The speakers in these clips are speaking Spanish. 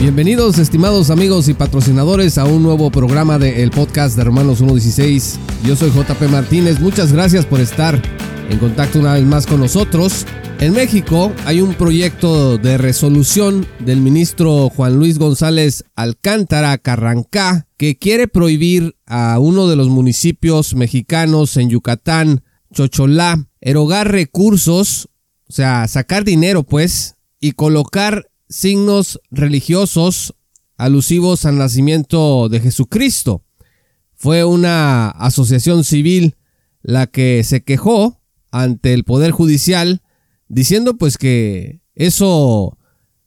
Bienvenidos estimados amigos y patrocinadores a un nuevo programa del podcast de Hermanos 1.16. Yo soy JP Martínez, muchas gracias por estar en contacto una vez más con nosotros. En México hay un proyecto de resolución del ministro Juan Luis González Alcántara Carrancá que quiere prohibir a uno de los municipios mexicanos en Yucatán, Chocholá, erogar recursos, o sea, sacar dinero pues, y colocar signos religiosos alusivos al nacimiento de Jesucristo. Fue una asociación civil la que se quejó ante el Poder Judicial diciendo pues que eso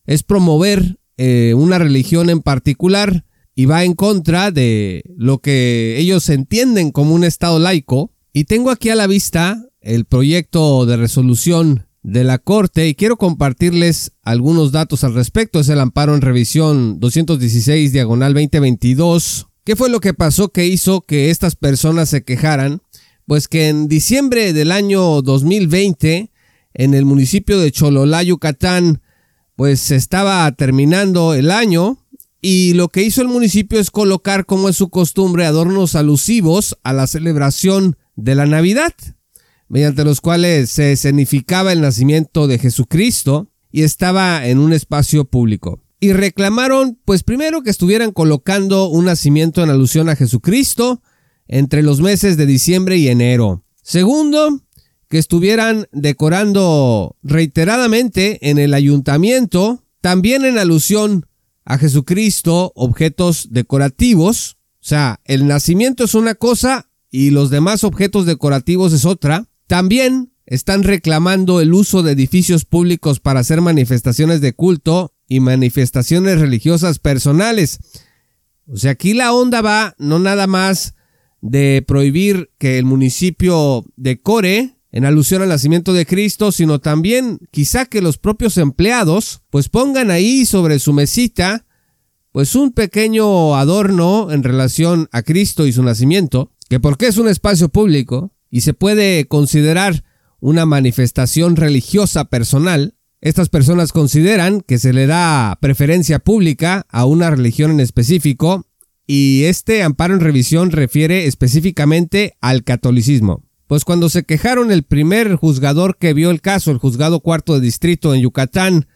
es promover eh, una religión en particular y va en contra de lo que ellos entienden como un Estado laico. Y tengo aquí a la vista el proyecto de resolución de la Corte y quiero compartirles algunos datos al respecto. Es el amparo en revisión 216 diagonal 2022. ¿Qué fue lo que pasó que hizo que estas personas se quejaran? Pues que en diciembre del año 2020, en el municipio de Chololá, Yucatán, pues se estaba terminando el año y lo que hizo el municipio es colocar, como es su costumbre, adornos alusivos a la celebración de la Navidad mediante los cuales se escenificaba el nacimiento de Jesucristo y estaba en un espacio público. Y reclamaron, pues primero que estuvieran colocando un nacimiento en alusión a Jesucristo entre los meses de diciembre y enero. Segundo, que estuvieran decorando reiteradamente en el ayuntamiento, también en alusión a Jesucristo, objetos decorativos. O sea, el nacimiento es una cosa y los demás objetos decorativos es otra. También están reclamando el uso de edificios públicos para hacer manifestaciones de culto y manifestaciones religiosas personales. O sea, aquí la onda va no nada más de prohibir que el municipio decore en alusión al nacimiento de Cristo, sino también quizá que los propios empleados pues pongan ahí sobre su mesita pues un pequeño adorno en relación a Cristo y su nacimiento, que porque es un espacio público, y se puede considerar una manifestación religiosa personal, estas personas consideran que se le da preferencia pública a una religión en específico y este amparo en revisión refiere específicamente al catolicismo. Pues cuando se quejaron el primer juzgador que vio el caso, el juzgado cuarto de distrito en Yucatán,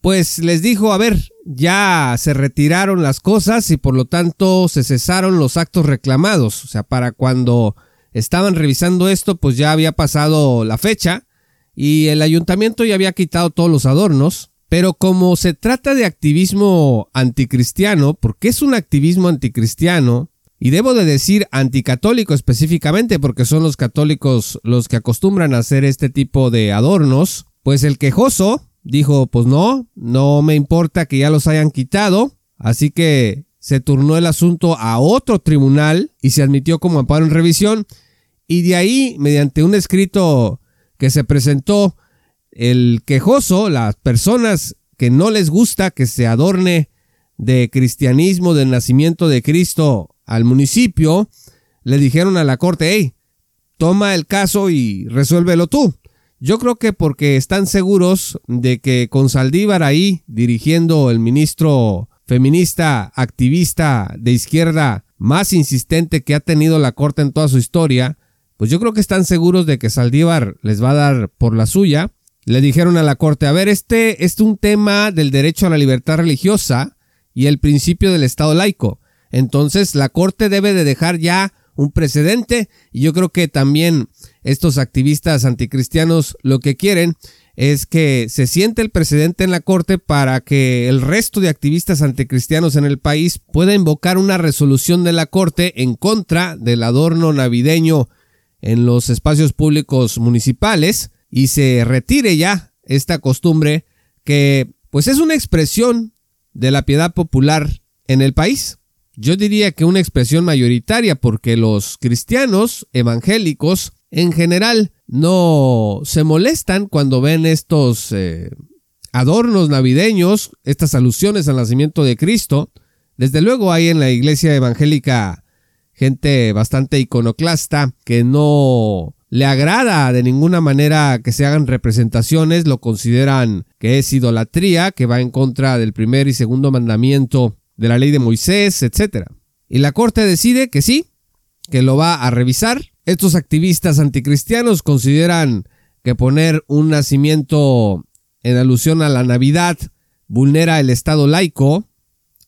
pues les dijo, a ver, ya se retiraron las cosas y por lo tanto se cesaron los actos reclamados. O sea, para cuando estaban revisando esto, pues ya había pasado la fecha y el ayuntamiento ya había quitado todos los adornos. Pero como se trata de activismo anticristiano, porque es un activismo anticristiano, y debo de decir anticatólico específicamente, porque son los católicos los que acostumbran a hacer este tipo de adornos, pues el quejoso dijo, pues no, no me importa que ya los hayan quitado, así que se turnó el asunto a otro tribunal y se admitió como amparo en revisión. Y de ahí, mediante un escrito que se presentó, el quejoso, las personas que no les gusta que se adorne de cristianismo, del nacimiento de Cristo al municipio, le dijeron a la corte, hey, toma el caso y resuélvelo tú. Yo creo que porque están seguros de que con Saldívar ahí dirigiendo el ministro feminista, activista de izquierda más insistente que ha tenido la Corte en toda su historia, pues yo creo que están seguros de que Saldívar les va a dar por la suya. Le dijeron a la Corte, a ver, este, es un tema del derecho a la libertad religiosa y el principio del Estado laico. Entonces la Corte debe de dejar ya un precedente y yo creo que también estos activistas anticristianos lo que quieren es que se siente el precedente en la Corte para que el resto de activistas anticristianos en el país pueda invocar una resolución de la Corte en contra del adorno navideño en los espacios públicos municipales y se retire ya esta costumbre que pues es una expresión de la piedad popular en el país. Yo diría que una expresión mayoritaria porque los cristianos evangélicos en general no se molestan cuando ven estos eh, adornos navideños, estas alusiones al nacimiento de Cristo. Desde luego hay en la iglesia evangélica gente bastante iconoclasta que no le agrada de ninguna manera que se hagan representaciones, lo consideran que es idolatría, que va en contra del primer y segundo mandamiento de la ley de Moisés, etc. Y la corte decide que sí, que lo va a revisar. Estos activistas anticristianos consideran que poner un nacimiento en alusión a la Navidad vulnera el Estado laico,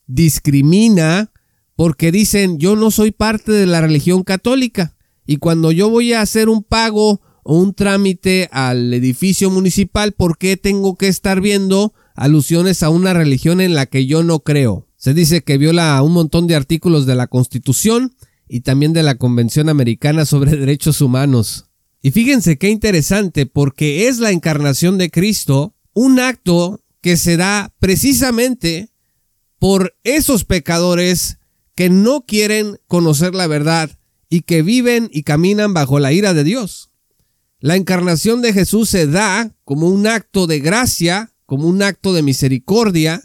discrimina, porque dicen yo no soy parte de la religión católica. Y cuando yo voy a hacer un pago o un trámite al edificio municipal, ¿por qué tengo que estar viendo alusiones a una religión en la que yo no creo? Se dice que viola un montón de artículos de la Constitución y también de la Convención Americana sobre Derechos Humanos. Y fíjense qué interesante, porque es la encarnación de Cristo un acto que se da precisamente por esos pecadores que no quieren conocer la verdad y que viven y caminan bajo la ira de Dios. La encarnación de Jesús se da como un acto de gracia, como un acto de misericordia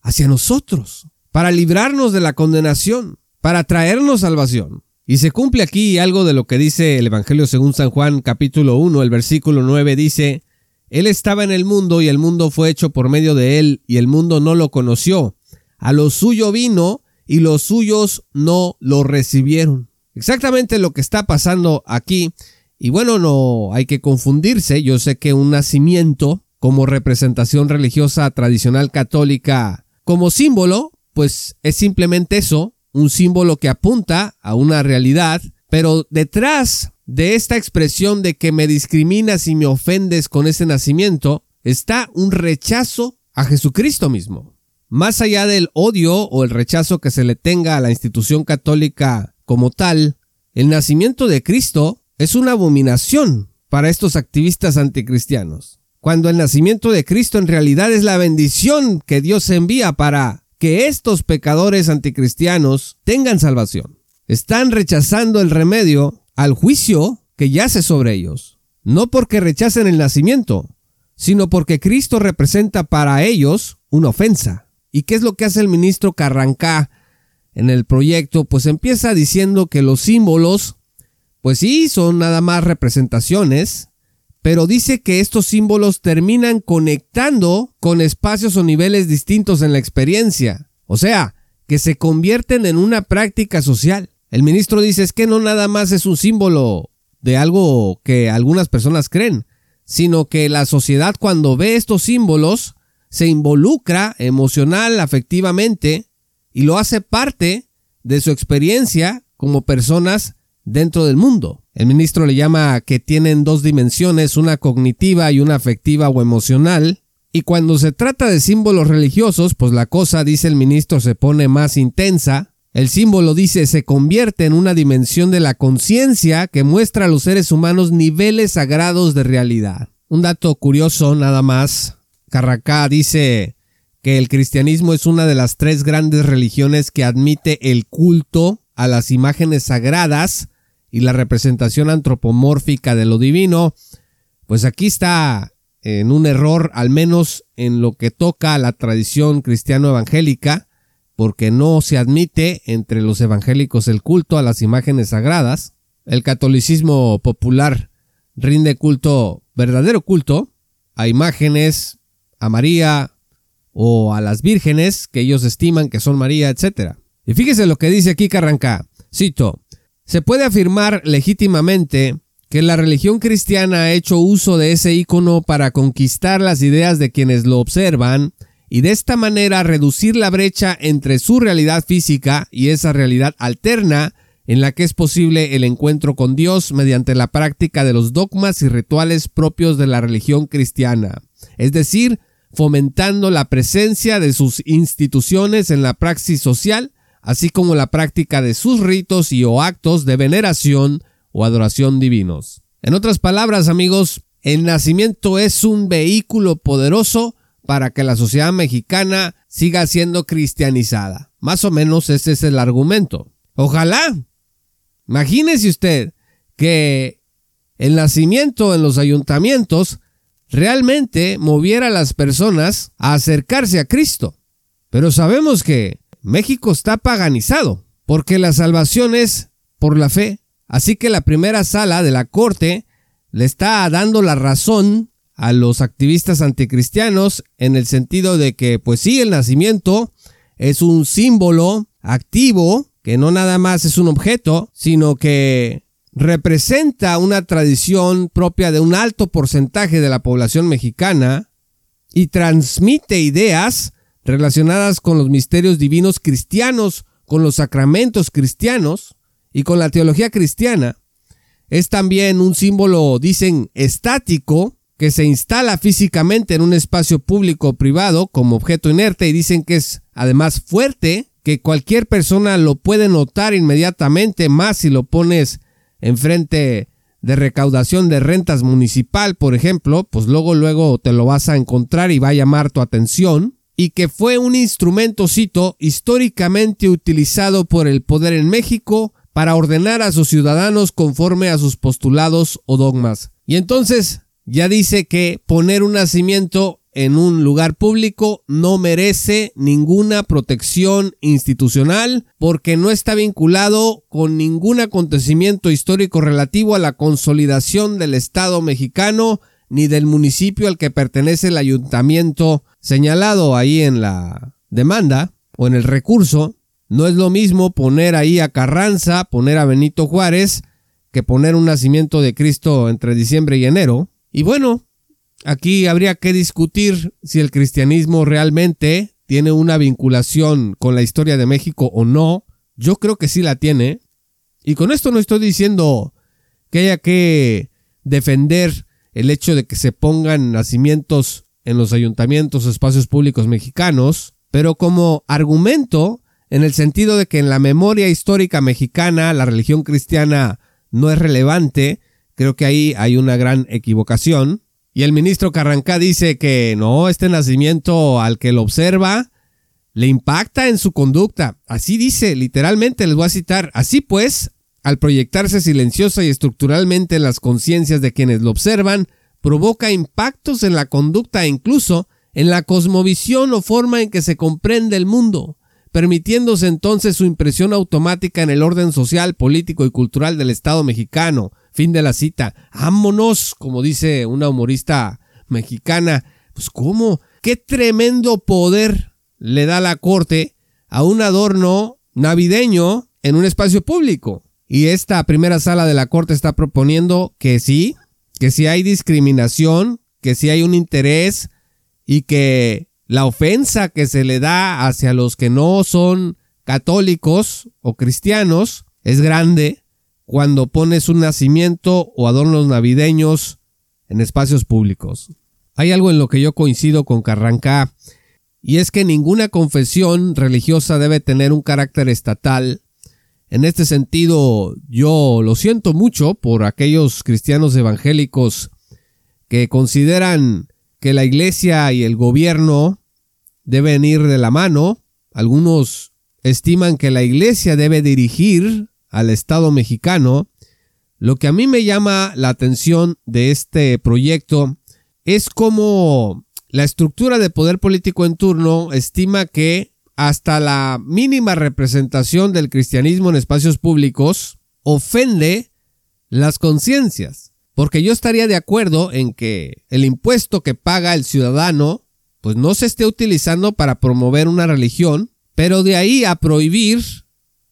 hacia nosotros, para librarnos de la condenación, para traernos salvación. Y se cumple aquí algo de lo que dice el Evangelio según San Juan capítulo 1, el versículo 9 dice, Él estaba en el mundo y el mundo fue hecho por medio de Él y el mundo no lo conoció. A lo suyo vino y los suyos no lo recibieron exactamente lo que está pasando aquí. Y bueno, no hay que confundirse. Yo sé que un nacimiento como representación religiosa tradicional católica, como símbolo, pues es simplemente eso, un símbolo que apunta a una realidad, pero detrás de esta expresión de que me discriminas y me ofendes con ese nacimiento, está un rechazo a Jesucristo mismo. Más allá del odio o el rechazo que se le tenga a la institución católica como tal, el nacimiento de Cristo es una abominación para estos activistas anticristianos, cuando el nacimiento de Cristo en realidad es la bendición que Dios envía para que estos pecadores anticristianos tengan salvación. Están rechazando el remedio al juicio que yace sobre ellos, no porque rechacen el nacimiento, sino porque Cristo representa para ellos una ofensa. ¿Y qué es lo que hace el ministro Carrancá en el proyecto, pues empieza diciendo que los símbolos, pues sí, son nada más representaciones, pero dice que estos símbolos terminan conectando con espacios o niveles distintos en la experiencia. O sea, que se convierten en una práctica social. El ministro dice es que no nada más es un símbolo de algo que algunas personas creen, sino que la sociedad cuando ve estos símbolos se involucra emocional, afectivamente, y lo hace parte de su experiencia como personas dentro del mundo. El ministro le llama que tienen dos dimensiones, una cognitiva y una afectiva o emocional. Y cuando se trata de símbolos religiosos, pues la cosa, dice el ministro, se pone más intensa. El símbolo, dice, se convierte en una dimensión de la conciencia que muestra a los seres humanos niveles sagrados de realidad. Un dato curioso nada más. Carracá dice, que el cristianismo es una de las tres grandes religiones que admite el culto a las imágenes sagradas y la representación antropomórfica de lo divino, pues aquí está en un error, al menos en lo que toca a la tradición cristiano evangélica, porque no se admite entre los evangélicos el culto a las imágenes sagradas. El catolicismo popular rinde culto, verdadero culto, a imágenes, a María, o a las vírgenes que ellos estiman que son María, etc. Y fíjese lo que dice aquí Carranca. Cito, se puede afirmar legítimamente que la religión cristiana ha hecho uso de ese icono para conquistar las ideas de quienes lo observan y de esta manera reducir la brecha entre su realidad física y esa realidad alterna en la que es posible el encuentro con Dios mediante la práctica de los dogmas y rituales propios de la religión cristiana, es decir, fomentando la presencia de sus instituciones en la praxis social, así como la práctica de sus ritos y o actos de veneración o adoración divinos. En otras palabras, amigos, el nacimiento es un vehículo poderoso para que la sociedad mexicana siga siendo cristianizada. Más o menos ese es el argumento. Ojalá. Imagínese usted que el nacimiento en los ayuntamientos realmente moviera a las personas a acercarse a Cristo. Pero sabemos que México está paganizado, porque la salvación es por la fe. Así que la primera sala de la corte le está dando la razón a los activistas anticristianos en el sentido de que, pues sí, el nacimiento es un símbolo activo, que no nada más es un objeto, sino que representa una tradición propia de un alto porcentaje de la población mexicana y transmite ideas relacionadas con los misterios divinos cristianos, con los sacramentos cristianos y con la teología cristiana. Es también un símbolo, dicen, estático, que se instala físicamente en un espacio público o privado como objeto inerte y dicen que es además fuerte, que cualquier persona lo puede notar inmediatamente, más si lo pones enfrente de recaudación de rentas municipal, por ejemplo, pues luego luego te lo vas a encontrar y va a llamar tu atención, y que fue un instrumento, cito, históricamente utilizado por el poder en México para ordenar a sus ciudadanos conforme a sus postulados o dogmas. Y entonces ya dice que poner un nacimiento en un lugar público no merece ninguna protección institucional porque no está vinculado con ningún acontecimiento histórico relativo a la consolidación del Estado mexicano ni del municipio al que pertenece el ayuntamiento señalado ahí en la demanda o en el recurso. No es lo mismo poner ahí a Carranza, poner a Benito Juárez, que poner un nacimiento de Cristo entre diciembre y enero. Y bueno, aquí habría que discutir si el cristianismo realmente tiene una vinculación con la historia de México o no. Yo creo que sí la tiene. Y con esto no estoy diciendo que haya que defender el hecho de que se pongan nacimientos en los ayuntamientos o espacios públicos mexicanos, pero como argumento en el sentido de que en la memoria histórica mexicana la religión cristiana no es relevante, Creo que ahí hay una gran equivocación. Y el ministro Carrancá dice que no, este nacimiento al que lo observa le impacta en su conducta. Así dice, literalmente, les voy a citar. Así pues, al proyectarse silenciosa y estructuralmente en las conciencias de quienes lo observan, provoca impactos en la conducta e incluso en la cosmovisión o forma en que se comprende el mundo, permitiéndose entonces su impresión automática en el orden social, político y cultural del Estado mexicano, Fin de la cita. Ámonos, como dice una humorista mexicana. Pues cómo, qué tremendo poder le da la corte a un adorno navideño en un espacio público. Y esta primera sala de la corte está proponiendo que sí, que si hay discriminación, que si hay un interés y que la ofensa que se le da hacia los que no son católicos o cristianos es grande cuando pones un nacimiento o adornos navideños en espacios públicos. Hay algo en lo que yo coincido con Carrancá, y es que ninguna confesión religiosa debe tener un carácter estatal. En este sentido, yo lo siento mucho por aquellos cristianos evangélicos que consideran que la iglesia y el gobierno deben ir de la mano. Algunos estiman que la iglesia debe dirigir al Estado mexicano, lo que a mí me llama la atención de este proyecto es cómo la estructura de poder político en turno estima que hasta la mínima representación del cristianismo en espacios públicos ofende las conciencias. Porque yo estaría de acuerdo en que el impuesto que paga el ciudadano pues no se esté utilizando para promover una religión, pero de ahí a prohibir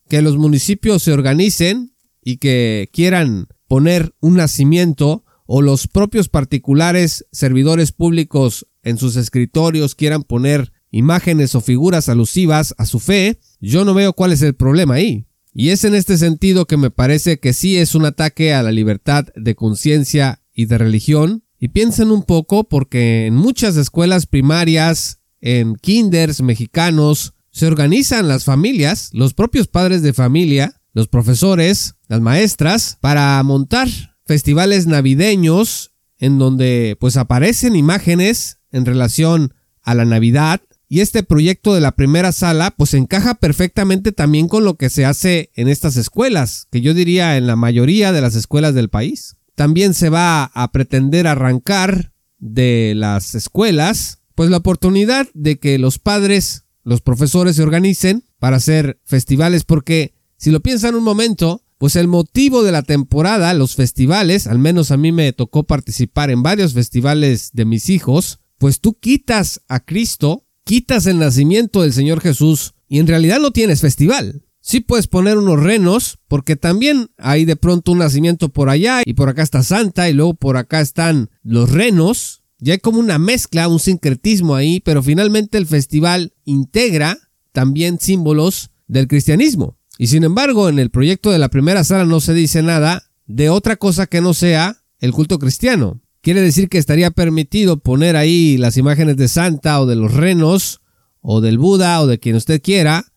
que los municipios se organicen y que quieran poner un nacimiento o los propios particulares servidores públicos en sus escritorios quieran poner imágenes o figuras alusivas a su fe, yo no veo cuál es el problema ahí. Y es en este sentido que me parece que sí es un ataque a la libertad de conciencia y de religión. Y piensen un poco porque en muchas escuelas primarias, en kinders mexicanos, se organizan las familias, los propios padres de familia, los profesores, las maestras, para montar festivales navideños en donde pues aparecen imágenes en relación a la Navidad y este proyecto de la primera sala pues encaja perfectamente también con lo que se hace en estas escuelas, que yo diría en la mayoría de las escuelas del país. También se va a pretender arrancar de las escuelas pues la oportunidad de que los padres los profesores se organicen para hacer festivales porque si lo piensan un momento, pues el motivo de la temporada, los festivales, al menos a mí me tocó participar en varios festivales de mis hijos, pues tú quitas a Cristo, quitas el nacimiento del Señor Jesús y en realidad no tienes festival. Sí puedes poner unos renos, porque también hay de pronto un nacimiento por allá y por acá está Santa y luego por acá están los renos. Ya hay como una mezcla, un sincretismo ahí, pero finalmente el festival integra también símbolos del cristianismo. Y sin embargo, en el proyecto de la primera sala no se dice nada de otra cosa que no sea el culto cristiano. Quiere decir que estaría permitido poner ahí las imágenes de Santa o de los renos o del Buda o de quien usted quiera,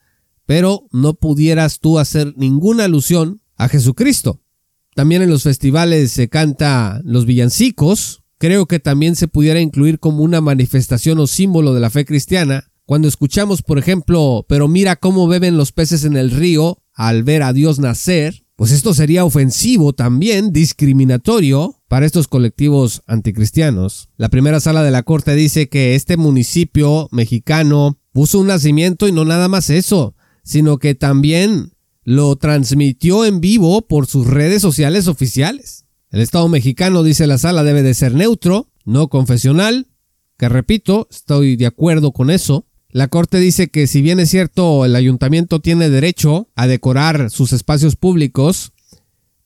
pero no pudieras tú hacer ninguna alusión a Jesucristo. También en los festivales se canta los villancicos. Creo que también se pudiera incluir como una manifestación o símbolo de la fe cristiana, cuando escuchamos, por ejemplo, pero mira cómo beben los peces en el río al ver a Dios nacer, pues esto sería ofensivo también, discriminatorio para estos colectivos anticristianos. La primera sala de la corte dice que este municipio mexicano puso un nacimiento y no nada más eso, sino que también lo transmitió en vivo por sus redes sociales oficiales. El Estado mexicano, dice la sala, debe de ser neutro, no confesional, que repito, estoy de acuerdo con eso, la Corte dice que si bien es cierto el ayuntamiento tiene derecho a decorar sus espacios públicos,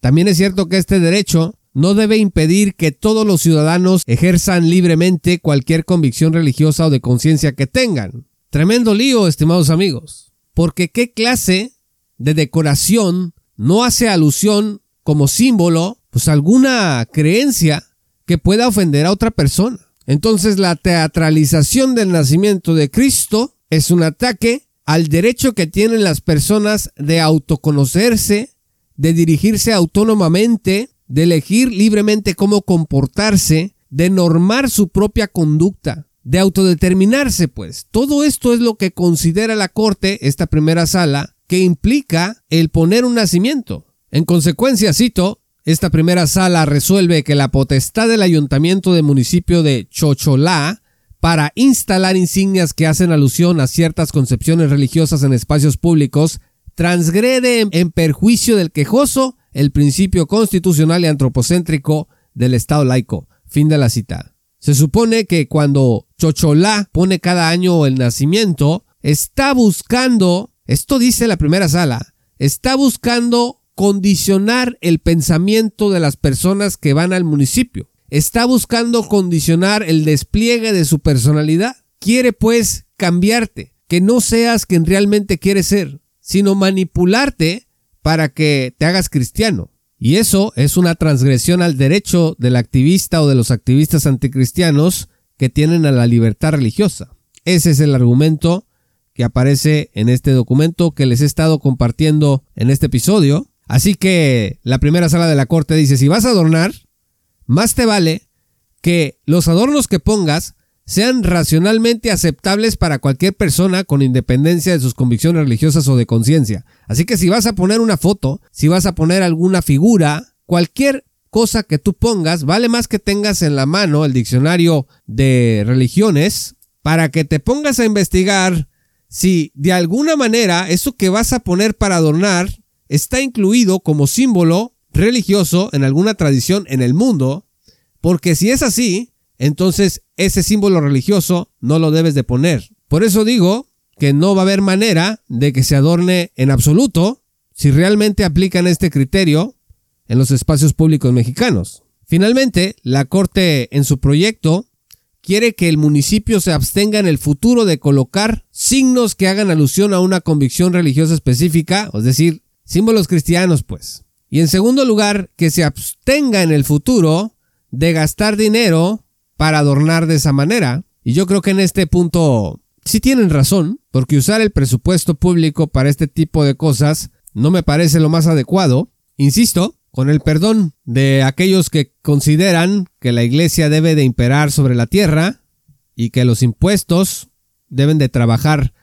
también es cierto que este derecho no debe impedir que todos los ciudadanos ejerzan libremente cualquier convicción religiosa o de conciencia que tengan. Tremendo lío, estimados amigos, porque qué clase de decoración no hace alusión como símbolo pues alguna creencia que pueda ofender a otra persona. Entonces la teatralización del nacimiento de Cristo es un ataque al derecho que tienen las personas de autoconocerse, de dirigirse autónomamente, de elegir libremente cómo comportarse, de normar su propia conducta, de autodeterminarse, pues. Todo esto es lo que considera la Corte, esta primera sala, que implica el poner un nacimiento. En consecuencia, cito, esta primera sala resuelve que la potestad del ayuntamiento del municipio de Chocholá para instalar insignias que hacen alusión a ciertas concepciones religiosas en espacios públicos transgrede en perjuicio del quejoso el principio constitucional y antropocéntrico del Estado laico. Fin de la cita. Se supone que cuando Chocholá pone cada año el nacimiento, está buscando, esto dice la primera sala, está buscando condicionar el pensamiento de las personas que van al municipio. Está buscando condicionar el despliegue de su personalidad. Quiere pues cambiarte, que no seas quien realmente quieres ser, sino manipularte para que te hagas cristiano. Y eso es una transgresión al derecho del activista o de los activistas anticristianos que tienen a la libertad religiosa. Ese es el argumento que aparece en este documento que les he estado compartiendo en este episodio Así que la primera sala de la corte dice, si vas a adornar, más te vale que los adornos que pongas sean racionalmente aceptables para cualquier persona con independencia de sus convicciones religiosas o de conciencia. Así que si vas a poner una foto, si vas a poner alguna figura, cualquier cosa que tú pongas, vale más que tengas en la mano el diccionario de religiones para que te pongas a investigar si de alguna manera eso que vas a poner para adornar está incluido como símbolo religioso en alguna tradición en el mundo, porque si es así, entonces ese símbolo religioso no lo debes de poner. Por eso digo que no va a haber manera de que se adorne en absoluto si realmente aplican este criterio en los espacios públicos mexicanos. Finalmente, la Corte en su proyecto quiere que el municipio se abstenga en el futuro de colocar signos que hagan alusión a una convicción religiosa específica, es decir, símbolos cristianos, pues. Y en segundo lugar, que se abstenga en el futuro de gastar dinero para adornar de esa manera. Y yo creo que en este punto sí tienen razón, porque usar el presupuesto público para este tipo de cosas no me parece lo más adecuado. Insisto, con el perdón de aquellos que consideran que la iglesia debe de imperar sobre la tierra y que los impuestos deben de trabajar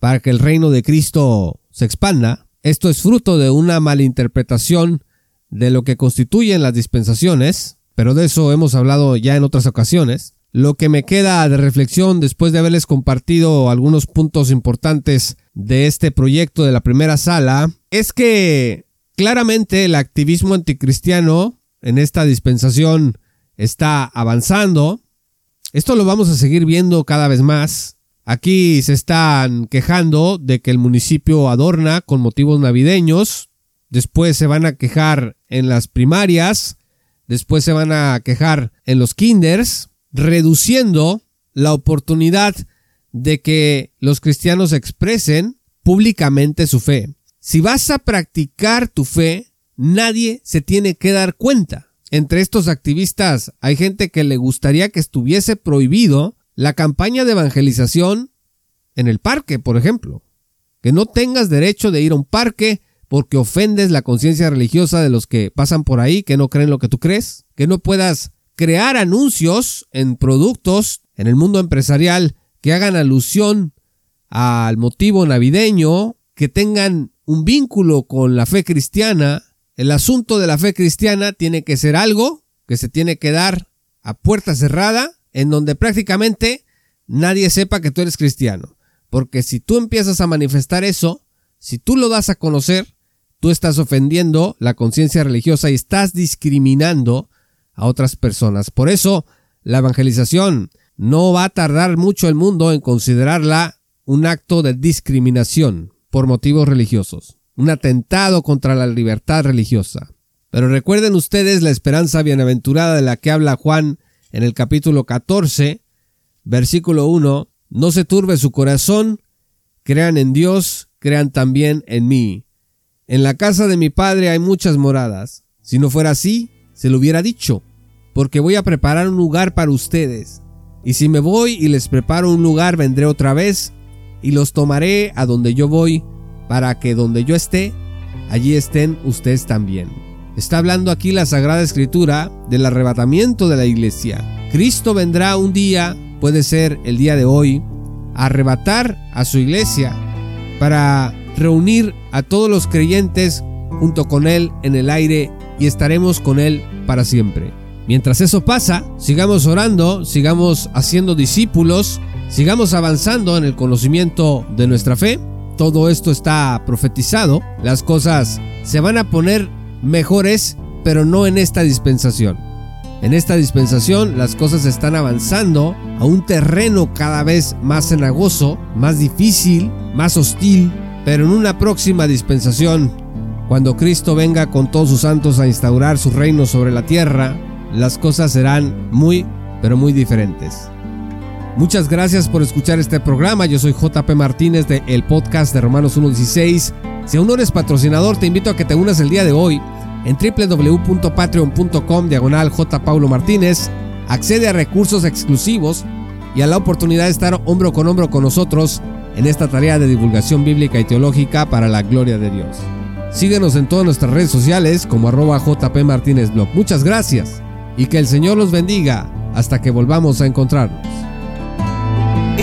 para que el reino de Cristo se expanda, esto es fruto de una malinterpretación de lo que constituyen las dispensaciones, pero de eso hemos hablado ya en otras ocasiones. Lo que me queda de reflexión después de haberles compartido algunos puntos importantes de este proyecto de la primera sala es que Claramente el activismo anticristiano en esta dispensación está avanzando. Esto lo vamos a seguir viendo cada vez más. Aquí se están quejando de que el municipio adorna con motivos navideños. Después se van a quejar en las primarias. Después se van a quejar en los kinders, reduciendo la oportunidad de que los cristianos expresen públicamente su fe. Si vas a practicar tu fe, nadie se tiene que dar cuenta. Entre estos activistas hay gente que le gustaría que estuviese prohibido la campaña de evangelización en el parque, por ejemplo. Que no tengas derecho de ir a un parque porque ofendes la conciencia religiosa de los que pasan por ahí, que no creen lo que tú crees. Que no puedas crear anuncios en productos en el mundo empresarial que hagan alusión al motivo navideño, que tengan un vínculo con la fe cristiana, el asunto de la fe cristiana tiene que ser algo que se tiene que dar a puerta cerrada, en donde prácticamente nadie sepa que tú eres cristiano. Porque si tú empiezas a manifestar eso, si tú lo das a conocer, tú estás ofendiendo la conciencia religiosa y estás discriminando a otras personas. Por eso, la evangelización no va a tardar mucho el mundo en considerarla un acto de discriminación por motivos religiosos, un atentado contra la libertad religiosa. Pero recuerden ustedes la esperanza bienaventurada de la que habla Juan en el capítulo 14, versículo 1, no se turbe su corazón, crean en Dios, crean también en mí. En la casa de mi Padre hay muchas moradas. Si no fuera así, se lo hubiera dicho, porque voy a preparar un lugar para ustedes. Y si me voy y les preparo un lugar, vendré otra vez y los tomaré a donde yo voy, para que donde yo esté, allí estén ustedes también. Está hablando aquí la Sagrada Escritura del arrebatamiento de la iglesia. Cristo vendrá un día, puede ser el día de hoy, a arrebatar a su iglesia para reunir a todos los creyentes junto con Él en el aire y estaremos con Él para siempre. Mientras eso pasa, sigamos orando, sigamos haciendo discípulos, Sigamos avanzando en el conocimiento de nuestra fe. Todo esto está profetizado. Las cosas se van a poner mejores, pero no en esta dispensación. En esta dispensación las cosas están avanzando a un terreno cada vez más cenagoso, más difícil, más hostil, pero en una próxima dispensación, cuando Cristo venga con todos sus santos a instaurar su reino sobre la tierra, las cosas serán muy, pero muy diferentes. Muchas gracias por escuchar este programa. Yo soy JP Martínez de el podcast de Romanos 1.16. Si aún no eres patrocinador, te invito a que te unas el día de hoy en www.patreon.com diagonal. Paulo Martínez. Accede a recursos exclusivos y a la oportunidad de estar hombro con hombro con nosotros en esta tarea de divulgación bíblica y teológica para la gloria de Dios. Síguenos en todas nuestras redes sociales como arroba JP. Muchas gracias y que el Señor los bendiga hasta que volvamos a encontrarnos.